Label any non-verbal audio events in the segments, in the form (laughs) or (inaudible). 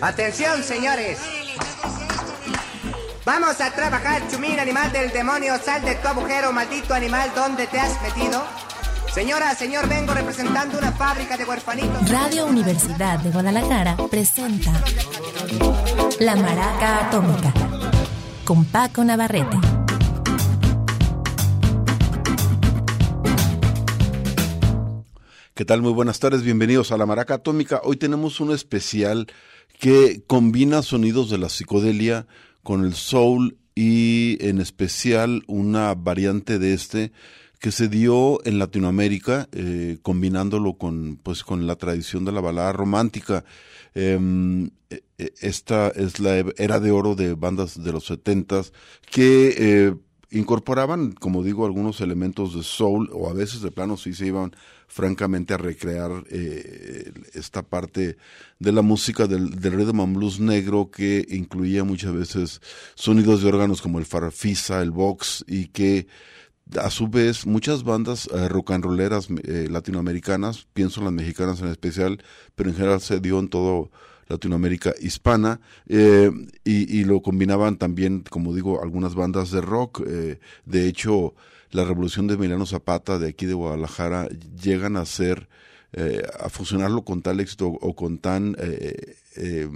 Atención, señores. Vamos a trabajar, chumín, animal del demonio. Sal de tu agujero, maldito animal, ¿dónde te has metido? Señora, señor, vengo representando una fábrica de huerfanitos. Radio Universidad de Guadalajara presenta La Maraca Atómica con Paco Navarrete. ¿Qué tal? Muy buenas tardes, bienvenidos a la Maraca Atómica. Hoy tenemos un especial que combina sonidos de la psicodelia con el soul y en especial una variante de este que se dio en Latinoamérica, eh, combinándolo con, pues, con la tradición de la balada romántica. Em, e, e, esta es la era de oro de bandas de los setentas que eh, incorporaban, como digo, algunos elementos de soul o a veces de plano sí se iban francamente a recrear eh, esta parte de la música del, del blues negro que incluía muchas veces sonidos de órganos como el farfisa, el box y que a su vez muchas bandas eh, rock and rolleras eh, latinoamericanas, pienso en las mexicanas en especial, pero en general se dio en todo Latinoamérica hispana eh, y, y, lo combinaban también, como digo, algunas bandas de rock. Eh, de hecho, la revolución de Emiliano Zapata de aquí de Guadalajara llegan a ser, eh, a fusionarlo con tal éxito o con tan, eh, eh,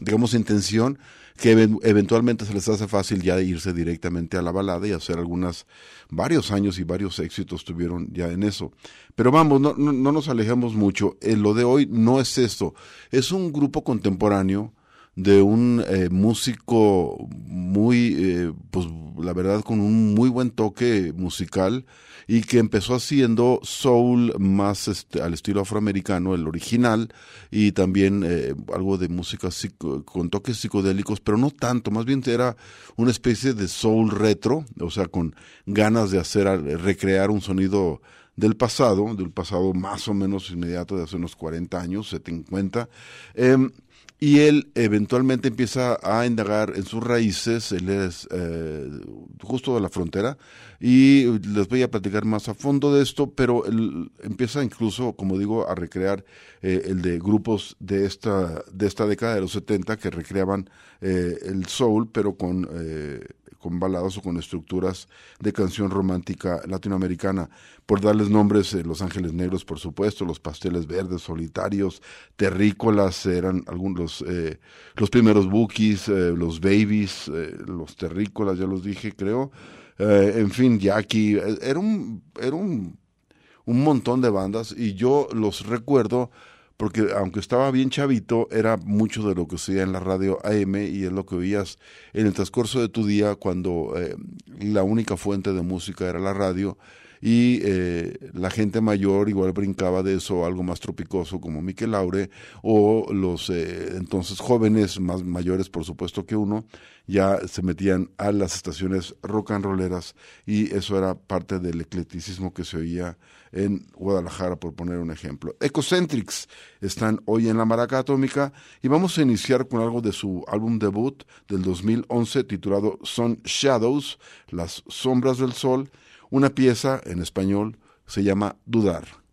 digamos, intención que eventualmente se les hace fácil ya irse directamente a la balada y hacer algunas, varios años y varios éxitos tuvieron ya en eso. Pero vamos, no, no, no nos alejemos mucho. Eh, lo de hoy no es esto, es un grupo contemporáneo de un eh, músico muy, eh, pues la verdad, con un muy buen toque musical y que empezó haciendo soul más este, al estilo afroamericano, el original, y también eh, algo de música con toques psicodélicos, pero no tanto, más bien era una especie de soul retro, o sea, con ganas de hacer, recrear un sonido del pasado, del pasado más o menos inmediato de hace unos 40 años, 50. Eh, y él eventualmente empieza a indagar en sus raíces, él es eh, justo de la frontera, y les voy a platicar más a fondo de esto, pero él empieza incluso, como digo, a recrear eh, el de grupos de esta, de esta década de los 70 que recreaban eh, el soul, pero con con baladas o con estructuras de canción romántica latinoamericana. Por darles nombres, eh, Los Ángeles Negros, por supuesto, Los Pasteles Verdes, Solitarios, Terrícolas, eran algunos eh, los primeros Bookies, eh, los Babies, eh, los Terrícolas, ya los dije, creo. en fin, Jackie, era un, era un, un montón de bandas y yo los recuerdo porque aunque estaba bien chavito, era mucho de lo que oía en la radio AM y es lo que oías en el transcurso de tu día cuando eh, la única fuente de música era la radio y eh, la gente mayor igual brincaba de eso algo más tropicoso como Miquel Laure o los eh, entonces jóvenes más mayores por supuesto que uno ya se metían a las estaciones rock and rolleras y eso era parte del eclecticismo que se oía en Guadalajara, por poner un ejemplo. Ecocentrics están hoy en la Maraca Atómica y vamos a iniciar con algo de su álbum debut del 2011 titulado Sun Shadows, Las Sombras del Sol. Una pieza en español se llama Dudar.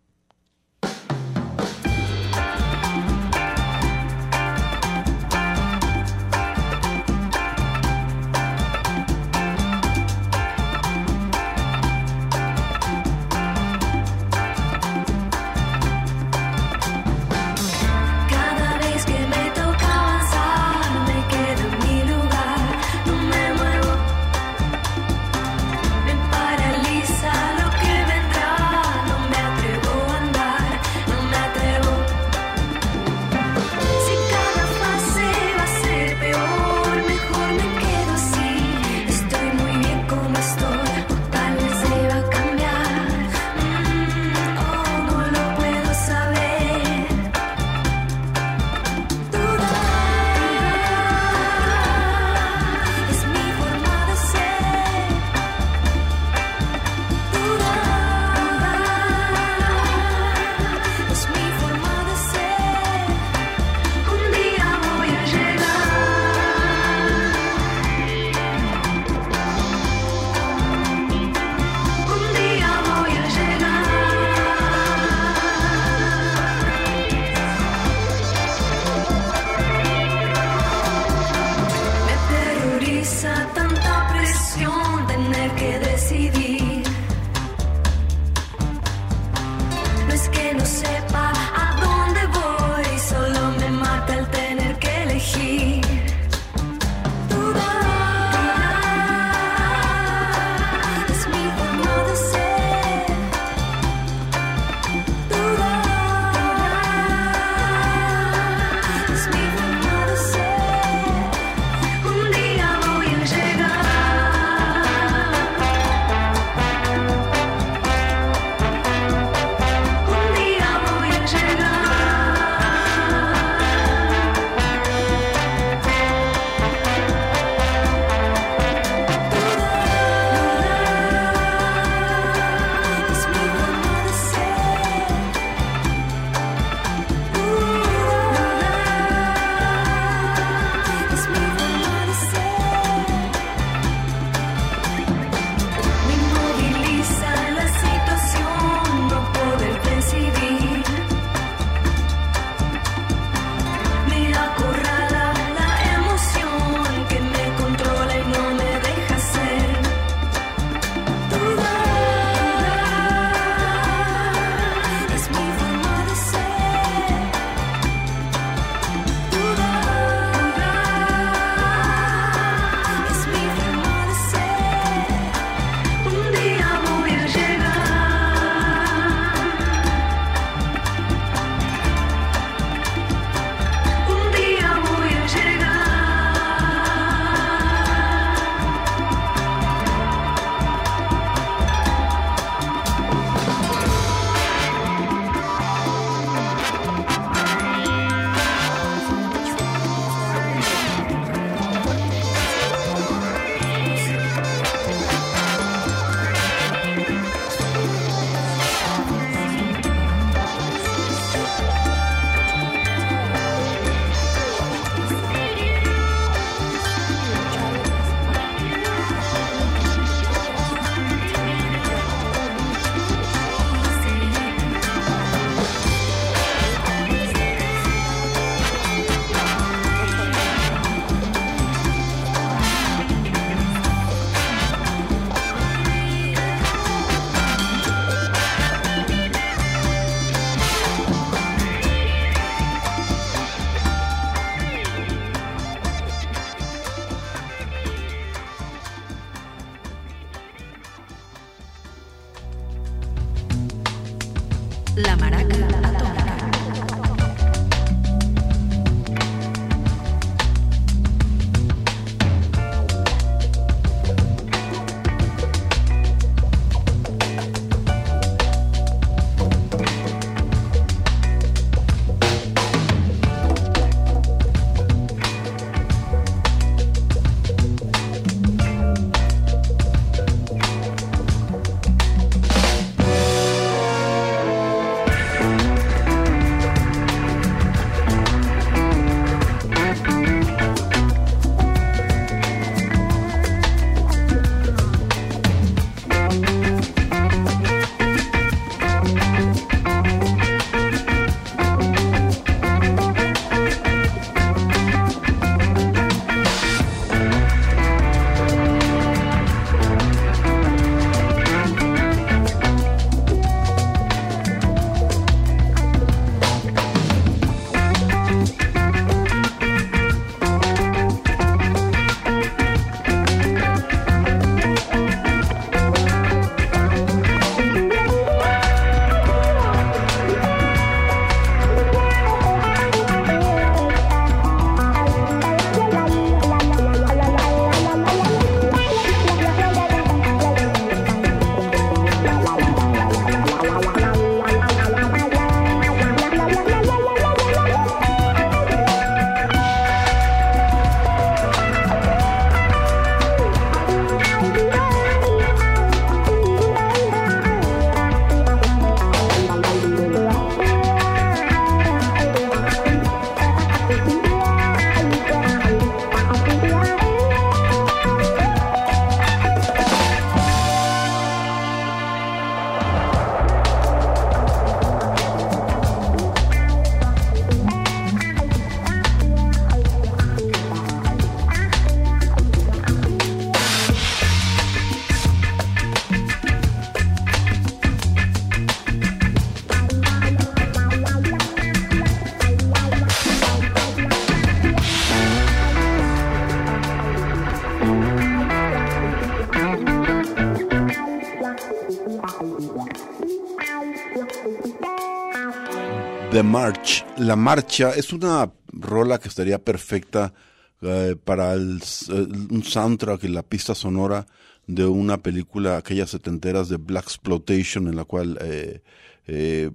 March. La marcha es una rola que estaría perfecta eh, para el eh, un soundtrack y la pista sonora de una película, aquellas setenteras de Black Exploitation, en la cual eh, eh,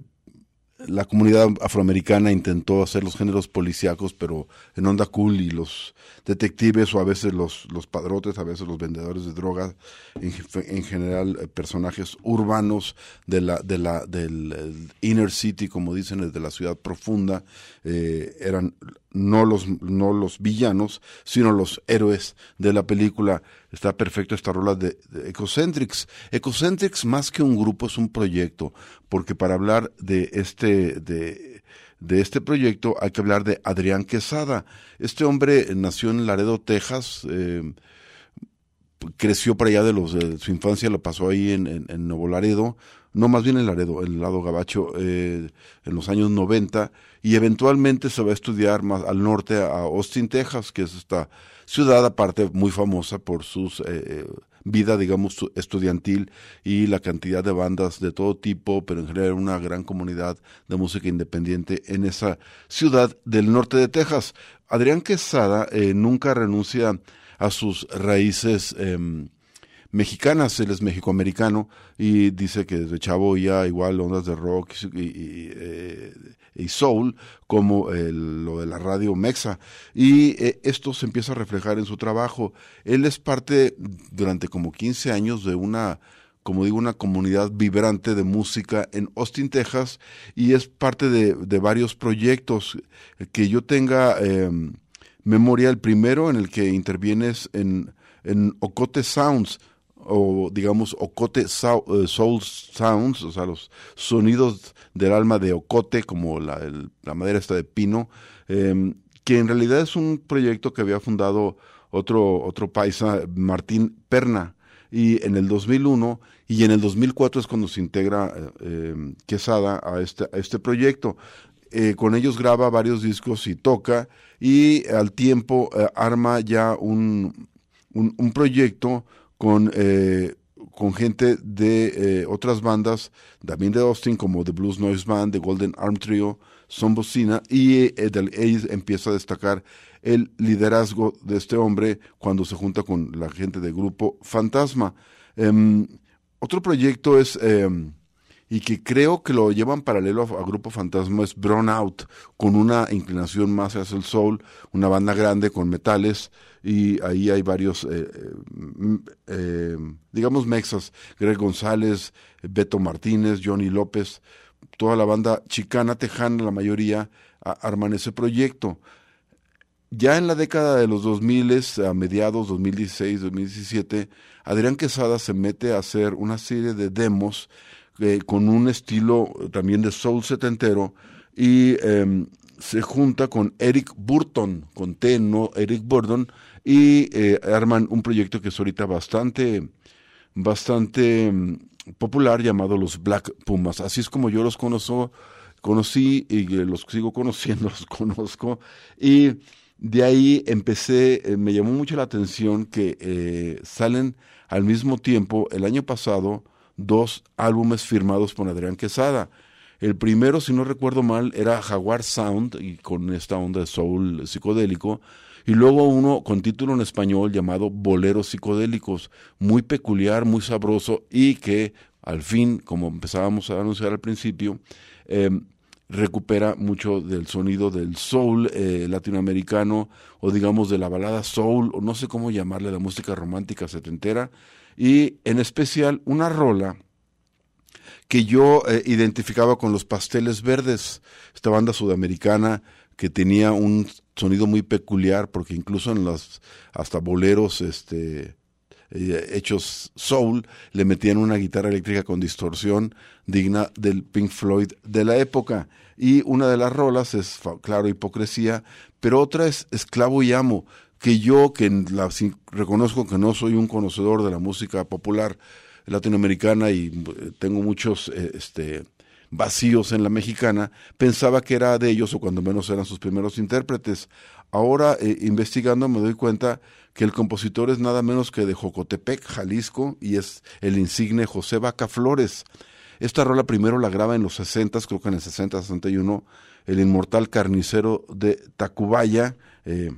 la comunidad afroamericana intentó hacer los géneros policíacos, pero en onda cool y los detectives o a veces los, los padrotes, a veces los vendedores de drogas, en, en general eh, personajes urbanos de la, de la, del el inner city, como dicen, de la ciudad profunda, eh, eran no los, no los villanos, sino los héroes de la película. Está perfecto esta rola de, Ecocentrics. Ecocentrics más que un grupo es un proyecto, porque para hablar de este, de, de este proyecto hay que hablar de Adrián Quesada. Este hombre nació en Laredo, Texas, eh, creció por allá de los de su infancia, lo pasó ahí en, en, en Nuevo Laredo, no más bien en Laredo, en el lado gabacho, eh, en los años 90, y eventualmente se va a estudiar más al norte a Austin, Texas, que es esta ciudad aparte muy famosa por sus eh, vida, digamos, su- estudiantil y la cantidad de bandas de todo tipo, pero en general una gran comunidad de música independiente en esa ciudad del norte de Texas. Adrián Quesada eh, nunca renuncia a sus raíces em, mexicanas, él es mexicoamericano y dice que desde chavo ya igual ondas de rock y, eh, soul como lo de la radio mexa y eh, esto se empieza a reflejar en su trabajo. Él es parte durante como 15 años de una como digo, una comunidad vibrante de música en Austin, Texas, y es parte de, de varios proyectos que yo tenga em, memoria. El primero en el que intervienes en, en Ocote Sounds, o digamos Ocote eh, Soul Sounds, o sea, los sonidos del alma de Ocote, como la, la madera esta de pino, em, que en realidad es un proyecto que había fundado otro, otro paisa, Martín Perna, y en el 2001 y en el 2004 es cuando se integra eh, eh, Quesada a este, este proyecto. Eh, con ellos graba varios discos y toca y al tiempo arma ya un, un proyecto con, eh, con gente de eh, otras bandas, también de Austin, como The Blues Noise Band, The Golden Arm Trio, Son Bocina, y eh, ahí empieza a destacar el liderazgo de este hombre cuando se junta con la gente del grupo Fantasma. Em, otro proyecto es, em, y que creo que lo llevan paralelo a, Grupo Fantasma, es Brown Out, con una inclinación más hacia el soul, una banda grande con metales, y ahí hay varios, eh, eh, m- eh, digamos, mexas, Greg González, Beto Martínez, Johnny López, toda la banda chicana, tejana, la mayoría, arman ese proyecto. Ya en la década de los 2000, a mediados 2016, 2017, Adrián Quesada se mete a hacer una serie de demos eh, con un estilo también de soul setentero y em, se junta con Eric Burton, con T, no Eric Burton, y eh, arman un proyecto que es ahorita bastante, bastante mm, popular llamado los Black Pumas. Así es como yo los conozco, conocí y eh, los sigo (laughs) conociendo, los conozco. Y de ahí empecé, eh, me llamó mucho la atención que eh, salen al mismo tiempo el año pasado dos álbumes firmados por Adrián Quesada. El primero, si no recuerdo mal, era Jaguar Sound y con esta onda de soul psicodélico. Y luego uno con título en español llamado Boleros Psicodélicos, muy peculiar, muy sabroso y que al fin, como empezábamos a anunciar al principio, eh, recupera mucho del sonido del soul eh, latinoamericano o digamos de la balada soul o no sé cómo llamarle la música romántica setentera y en especial una rola que yo eh, identificaba con los Pasteles Verdes, esta banda sudamericana que tenía un sonido muy peculiar porque incluso en las hasta boleros este eh, hechos soul le metían una guitarra eléctrica con distorsión digna del Pink Floyd de la época. Y una de las rolas es claro hipocresía pero otra es esclavo y amo que yo que la, sin- reconozco que no soy un conocedor de la música popular latinoamericana y eh, tengo muchos eh, este vacíos en la mexicana, pensaba que era de ellos o cuando menos eran sus primeros intérpretes. Ahora, eh, investigando, me doy cuenta que el compositor es nada menos que de Jocotepec, Jalisco, y es el insigne José Vaca Flores. Esta rola primero la graba en los 60, creo que en el 60, 61, el inmortal carnicero de Tacubaya, eh,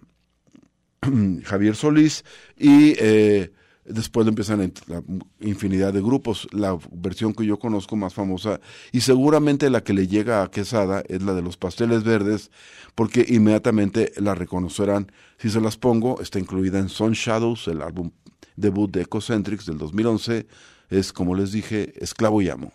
(clears throat) Javier Solís, y eh, después empiezan la infinidad de grupos. La versión que yo conozco más famosa, y seguramente la que le llega a Quesada, es la de los pasteles verdes, porque inmediatamente la reconocerán. Si se las pongo, está incluida en Sun Shadows, el álbum debut de Ecocentrics del 2011, es, como les dije, Esclavo y Amo.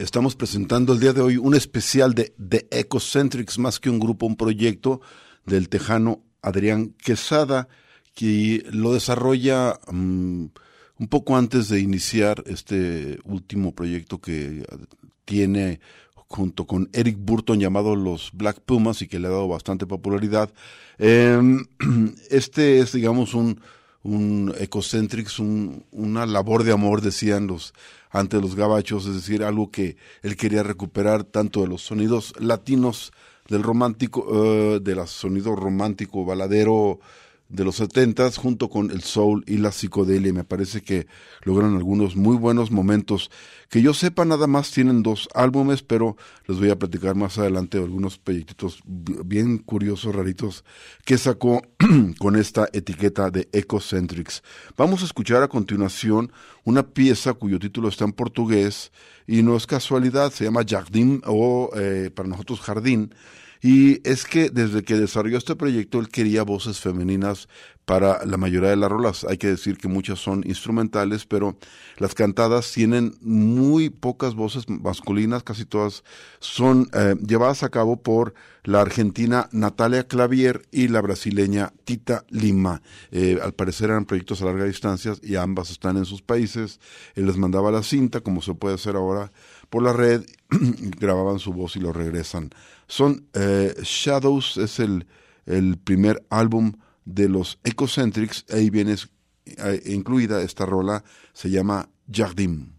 Estamos presentando el día de hoy un especial de, de Ecocentrics, más que un grupo, un proyecto del tejano Adrián Quesada, que lo desarrolla mm, un poco antes de iniciar este último proyecto que tiene junto con Eric Burton llamado los Black Pumas y que le ha dado bastante popularidad. Eh, (clears throat) este es, digamos, un, un Ecocentrics, un, una labor de amor, decían los ante los gabachos, es decir, algo que él quería recuperar tanto de los sonidos latinos del romántico, eh, del sonido romántico baladero de los setentas junto con el soul y la psicodelia. Me parece que logran algunos muy buenos momentos. Que yo sepa, nada más tienen dos álbumes, pero les voy a platicar más adelante de algunos proyectitos bien curiosos, raritos, que sacó (clears throat) con esta etiqueta de Ecocentrics. Vamos a escuchar a continuación una pieza cuyo título está en portugués y no es casualidad, se llama Jardim o eh, para nosotros Jardín y es que desde que desarrolló este proyecto él quería voces femeninas para la mayoría de las rolas. Hay que decir que muchas son instrumentales, pero las cantadas tienen muy pocas voces masculinas, casi todas son eh, llevadas a cabo por la argentina Natalia Clavier y la brasileña Tita Lima. Eh, al parecer eran proyectos a larga distancia y ambas están en sus países. Él les mandaba la cinta, como se puede hacer ahora por la red, (clears throat) grababan su voz y lo regresan. Son eh, Shadows, es el, el primer álbum de los Ecocentrics, ahí viene eh, incluida esta rola, se llama Jardim.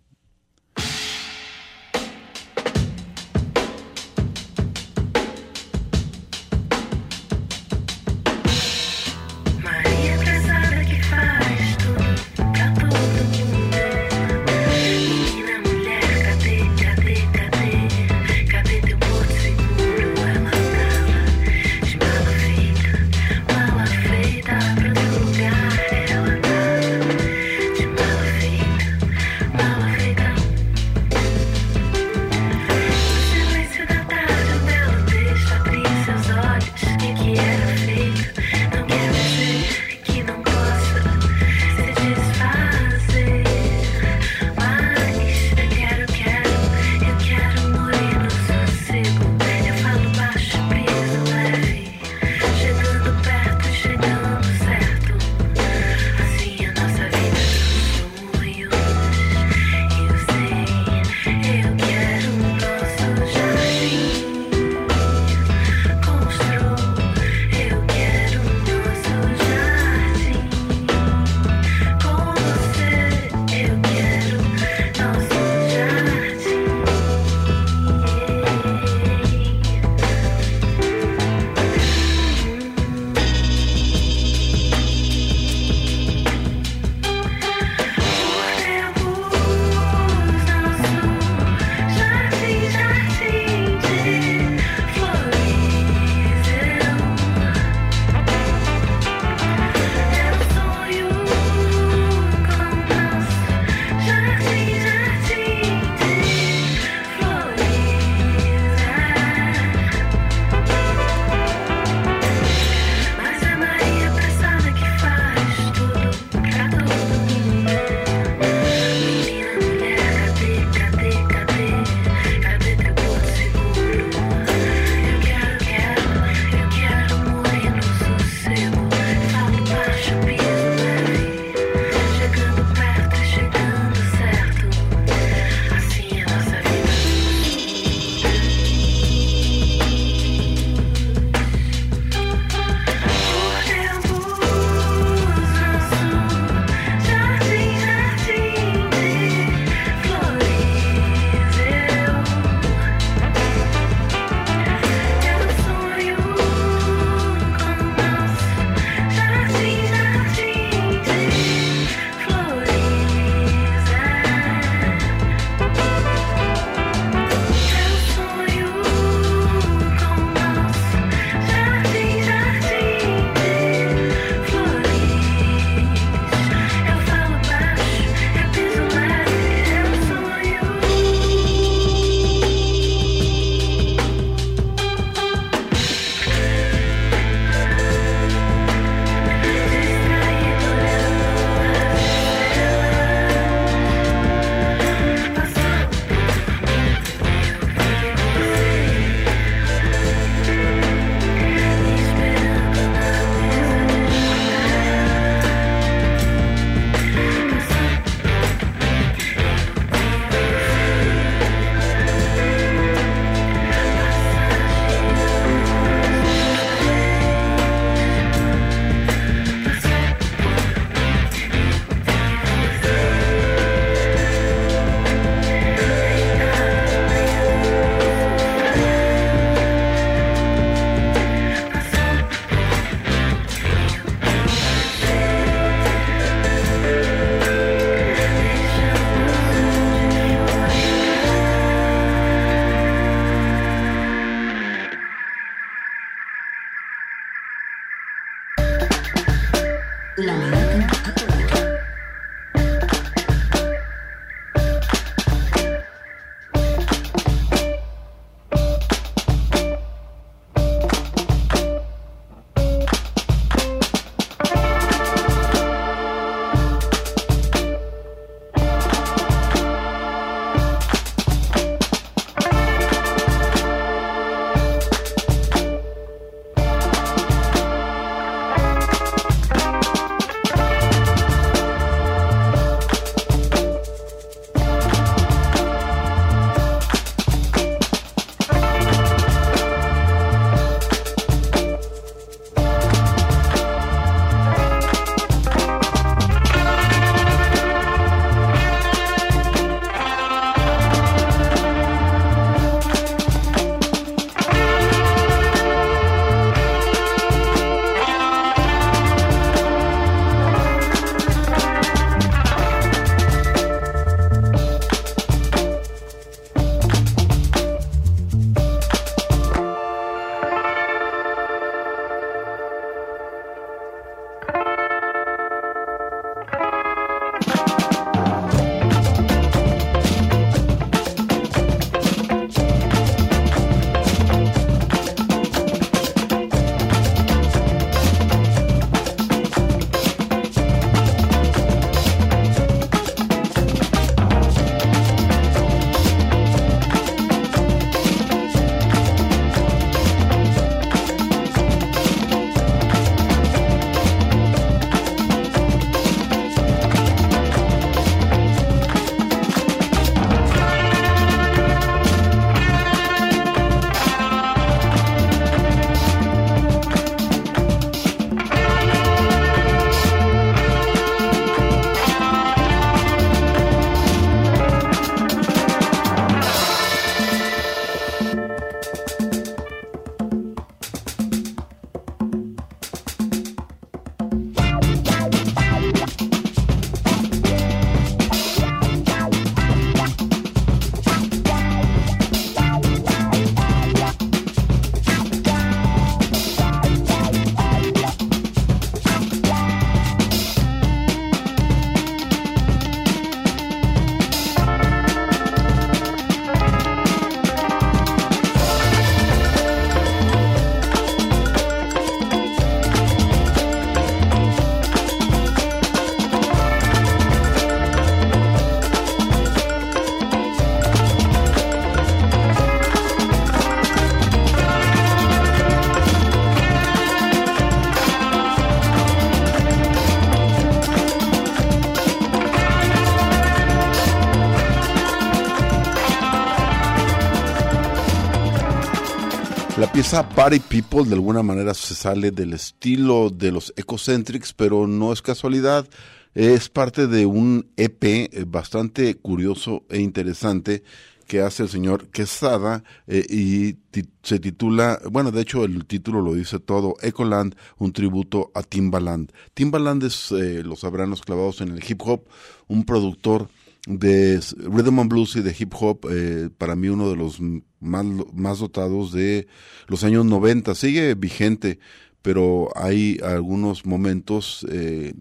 Pieza Party People de alguna manera se sale del estilo de los Ecocentrics, pero no es casualidad. Es parte de un EP eh, bastante curioso e interesante que hace el señor Quesada eh, y se titula, bueno, de hecho el título lo dice todo, Ecoland, un tributo a Timbaland. Timbaland es, eh, lo sabrán los clavados en el hip hop, un productor de rhythm and blues y de hip hop, eh, para mí uno de los más, más dotados de los años 90. Sigue vigente, pero hay algunos momentos eh,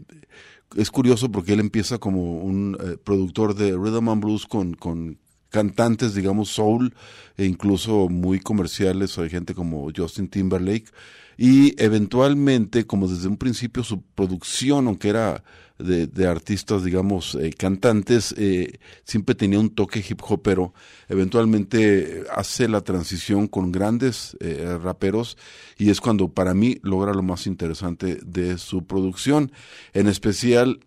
es curioso porque él empieza como un eh, productor de rhythm and blues con, con cantantes, digamos, soul, e incluso muy comerciales, hay gente como Justin Timberlake, y eventualmente, como desde un principio, su producción, aunque era de, artistas, digamos, eh, cantantes, eh, siempre tenía un toque hip hopero, eventualmente eh, hace la transición con grandes eh, raperos, y es cuando para mí logra lo más interesante de su producción, en especial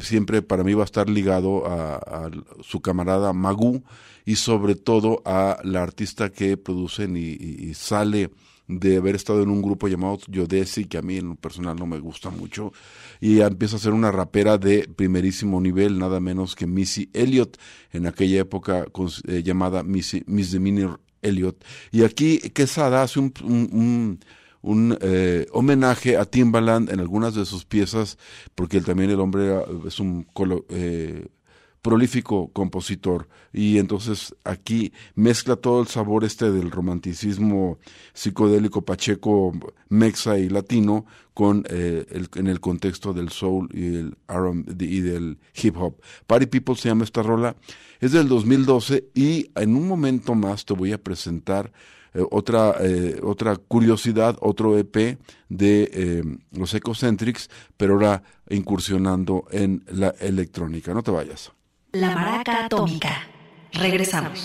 siempre para mí va a estar ligado a, su camarada Magu y sobre todo a la artista que producen y, sale de haber estado en un grupo llamado Yodesi, que a mí en lo personal no me gusta mucho, y empieza a ser una rapera de primerísimo nivel, nada menos que Missy Elliott, en aquella época eh, llamada Missy Misdemeanor Elliott. Y aquí Quesada hace un- un- un eh, homenaje a Timbaland en algunas de sus piezas, porque él también el hombre era- es un eh, prolífico compositor y entonces aquí mezcla todo el sabor este del romanticismo psicodélico pacheco, mexa y latino con eh, el, en el contexto del soul y, el y del hip hop. Party People se llama esta rola, es del 2012 y en un momento más te voy a presentar eh, otra, eh, otra curiosidad, otro EP de eh, los Ecocentrics, pero ahora incursionando en la electrónica. No te vayas. La Maraca Atómica. Regresamos.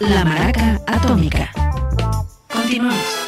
La Maraca Atómica. Continuamos.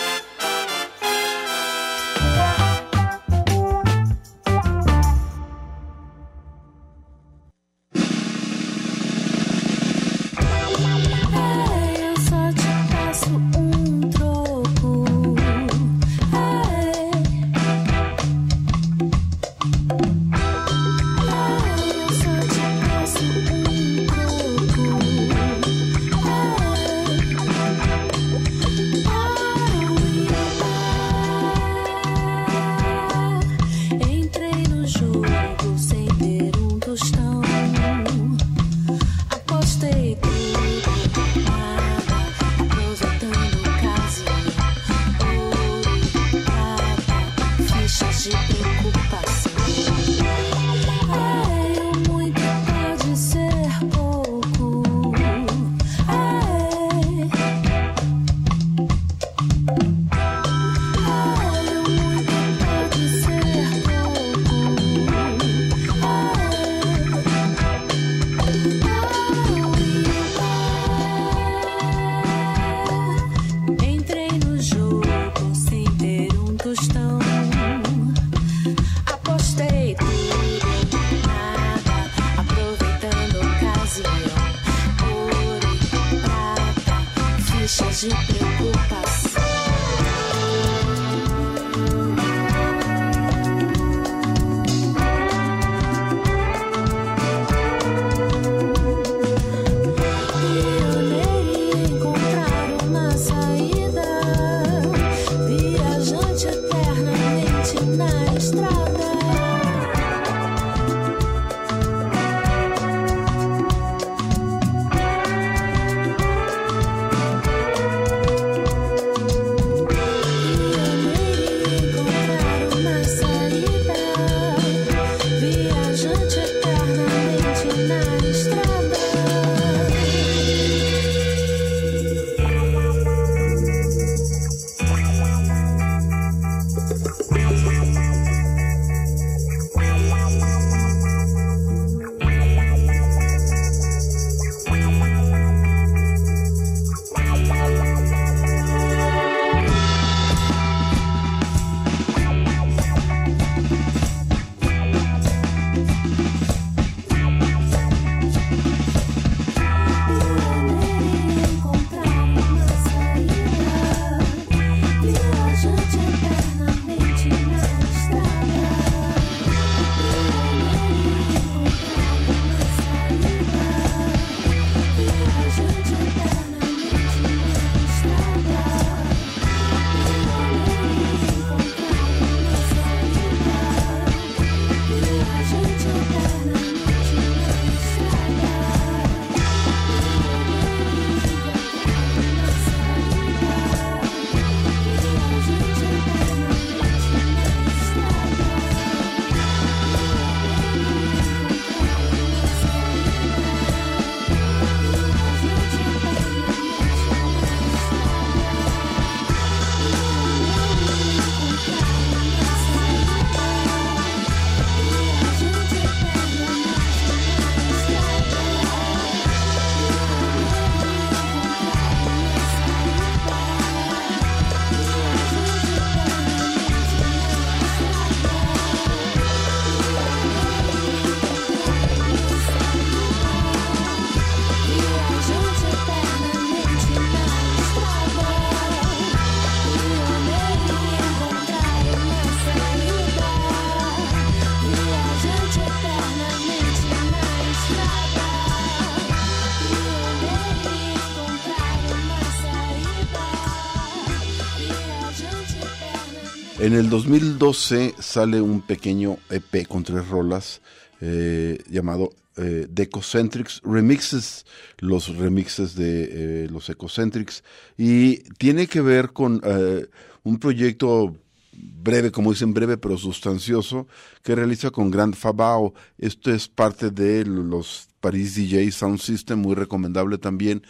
En el 2012 sale un pequeño EP con tres rolas eh, llamado eh, The Ecocentrics Remixes, los remixes de eh, los Ecocentrics, y tiene que ver con eh, un proyecto breve, como dicen, breve pero sustancioso, que realiza con Grand Fabao. Esto es parte de los Paris DJ Sound System, muy recomendable también.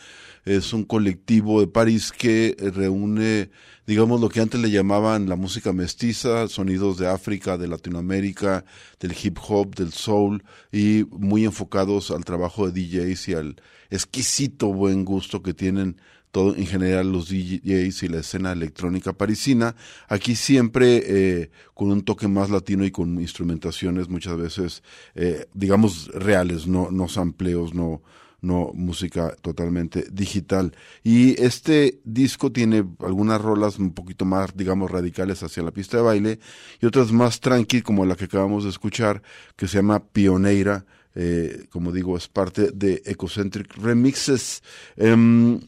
Es un colectivo de París que reúne, digamos, lo que antes le llamaban la música mestiza, sonidos de África, de Latinoamérica, del hip hop, del soul, y muy enfocados al trabajo de DJs y al exquisito buen gusto que tienen todo en general los DJs y la escena electrónica parisina. Aquí siempre eh, con un toque más latino y con instrumentaciones muchas veces, eh, digamos, reales, no, no sampleos, no, no música totalmente digital. Y este disco tiene algunas rolas un poquito más, digamos, radicales hacia la pista de baile y otras más tranqui, como la que acabamos de escuchar, que se llama Pioneira. Eh, como digo, es parte de Ecocentric Remixes. Em,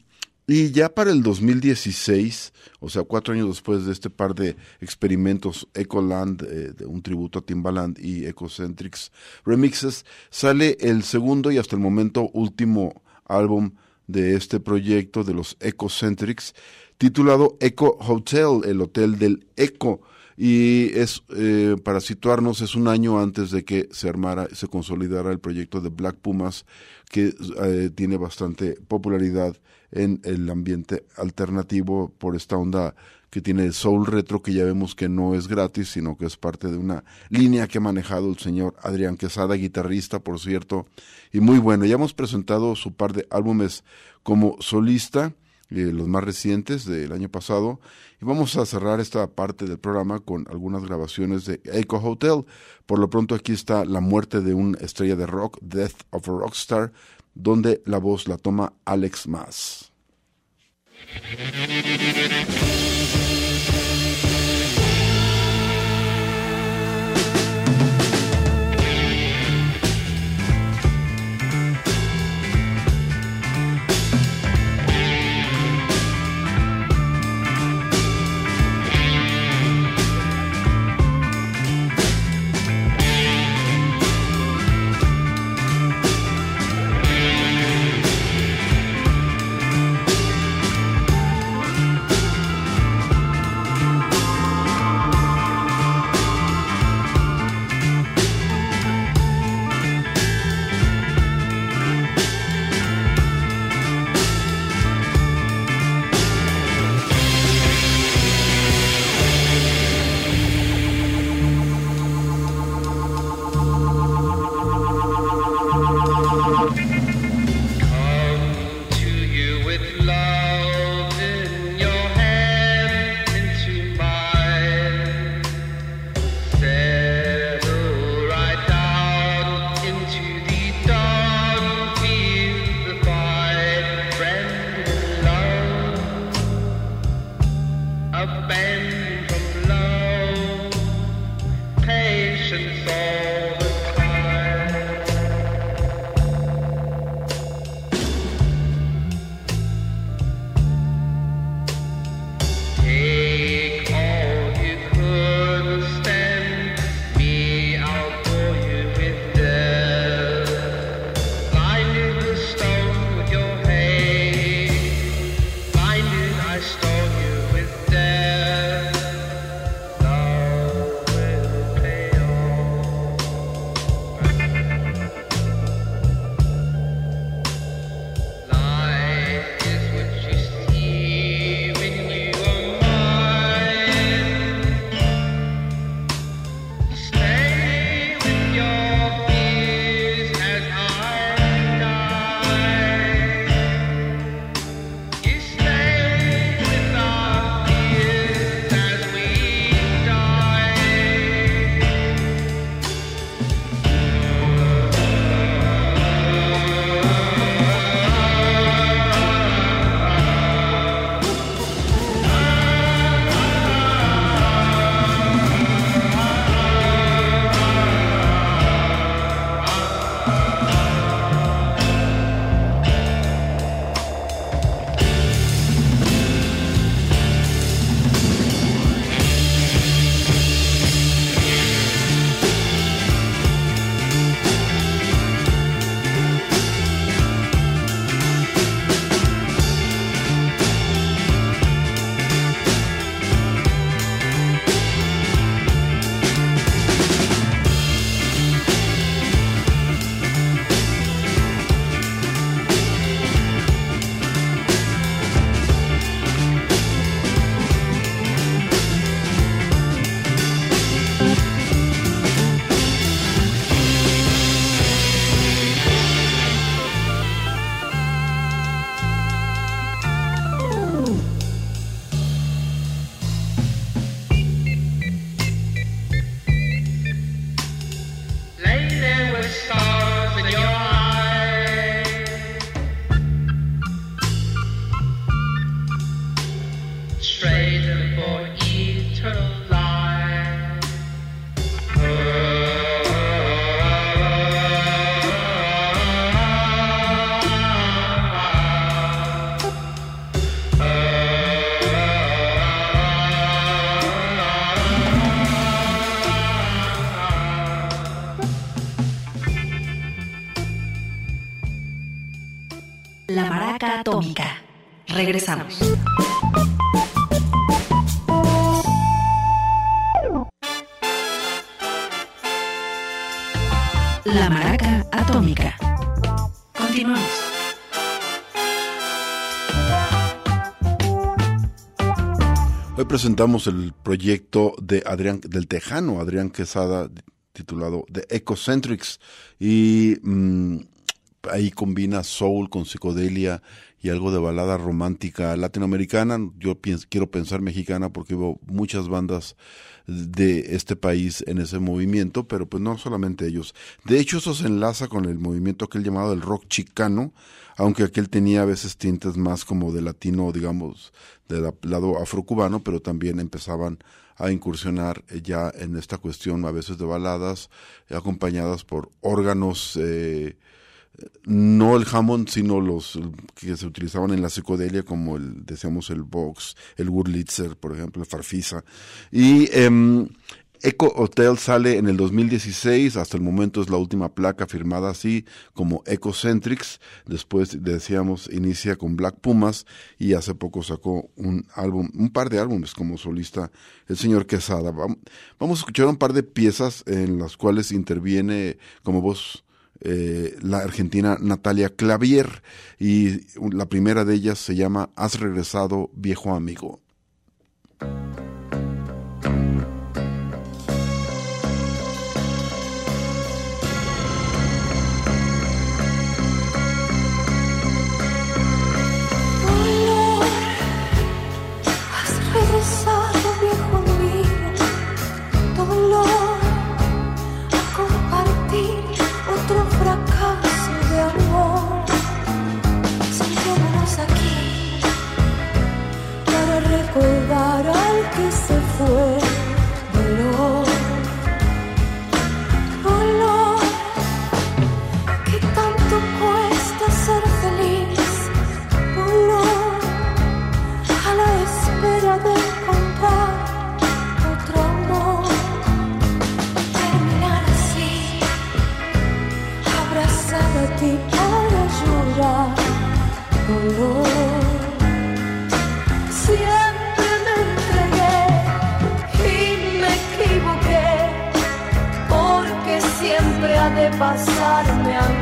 y ya para el 2016, o sea, cuatro años después de este par de experimentos Ecoland, eh, de un tributo a Timbaland y Ecocentrics Remixes, sale el segundo y hasta el momento último álbum de este proyecto de los Ecocentrics, titulado Eco Hotel, el hotel del Eco. Y es, eh, para situarnos, es un año antes de que se armara, se consolidara el proyecto de Black Pumas, que eh, tiene bastante popularidad en el ambiente alternativo por esta onda que tiene soul retro, que ya vemos que no es gratis, sino que es parte de una línea que ha manejado el señor Adrián Quesada, guitarrista, por cierto, y muy bueno. Ya hemos presentado su par de álbumes como solista, eh, los más recientes del año pasado, y vamos a cerrar esta parte del programa con algunas grabaciones de Echo Hotel. Por lo pronto aquí está La muerte de una estrella de rock, Death of a Rockstar, donde la voz la toma Alex Mas. La Maraca Atómica. Continuamos. Hoy presentamos el proyecto de Adrián, del tejano Adrián Quesada, titulado The Ecocentrics, y mm, ahí combina soul con psicodelia y algo de balada romántica latinoamericana. Yo quiero pensar mexicana porque hubo muchas bandas de este país en ese movimiento, pero pues no solamente ellos. De hecho, eso se enlaza con el movimiento aquel llamado el rock chicano, aunque aquel tenía a veces tintes más como de latino, digamos, del lado afrocubano, pero también empezaban a incursionar eh, ya en esta cuestión a veces de baladas, eh, acompañadas por órganos, eh, no el Hammond, sino los que se utilizaban en la psicodelia, como el, decíamos, el Vox, el Wurlitzer, por ejemplo, el Farfisa. Y em, Eco Hotel sale en el 2016, hasta el momento es la última placa firmada así como Ecocentrics. Después, decíamos, inicia con Black Pumas y hace poco sacó un álbum, un par de álbumes como solista el señor Quesada. Vam- Vamos a escuchar un par de piezas en las cuales interviene como voz eh, la argentina Natalia Clavier y la primera de ellas se llama Has regresado viejo amigo. Siempre ha de pasarme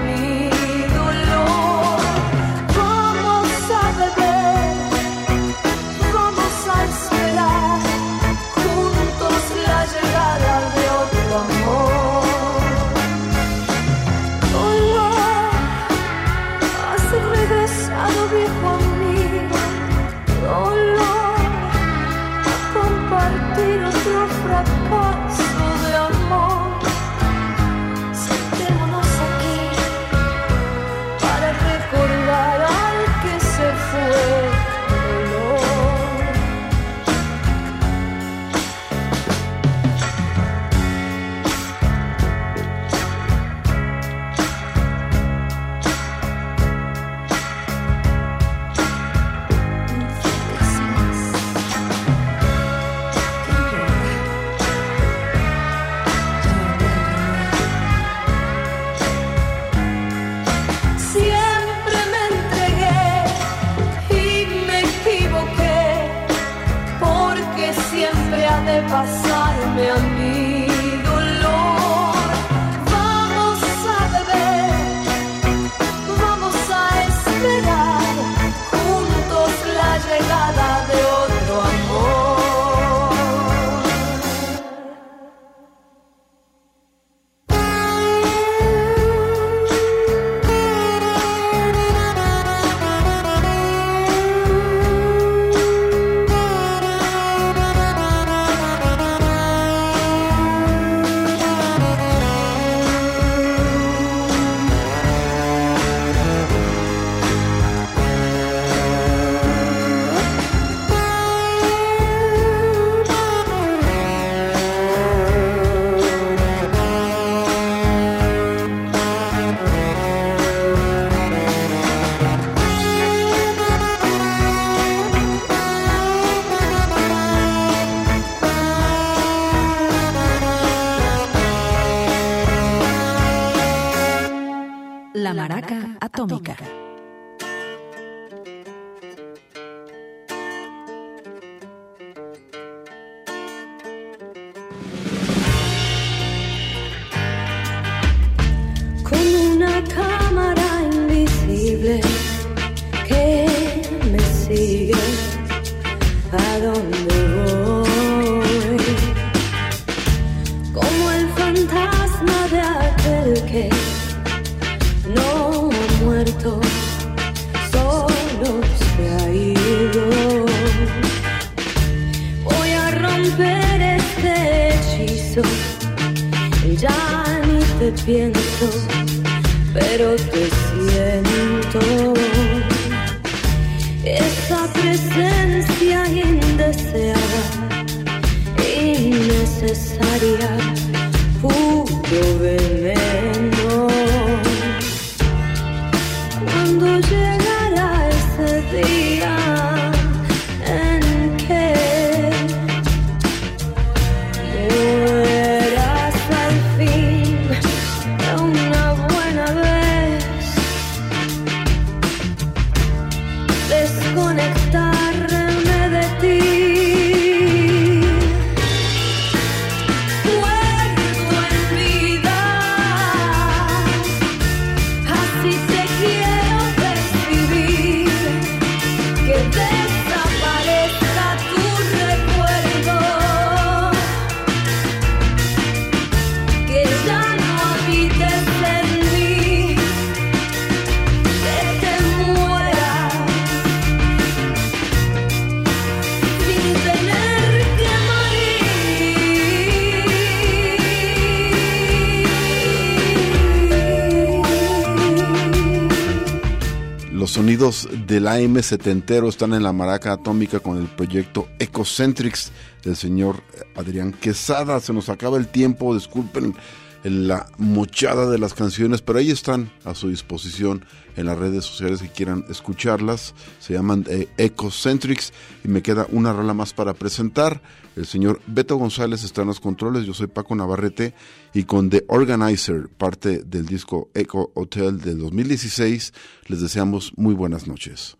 del AM setentero están en la maraca atómica con el proyecto Ecocentrics del señor Adrián Quesada. Se nos acaba el tiempo, disculpen la mochada de las canciones, pero ahí están a su disposición en las redes sociales que quieran escucharlas. Se llaman eh, Ecocentrics y me queda una rola más para presentar. El señor Beto González está en los controles, yo soy Paco Navarrete y con The Organizer, parte del disco Eco Hotel del 2016, les deseamos muy buenas noches.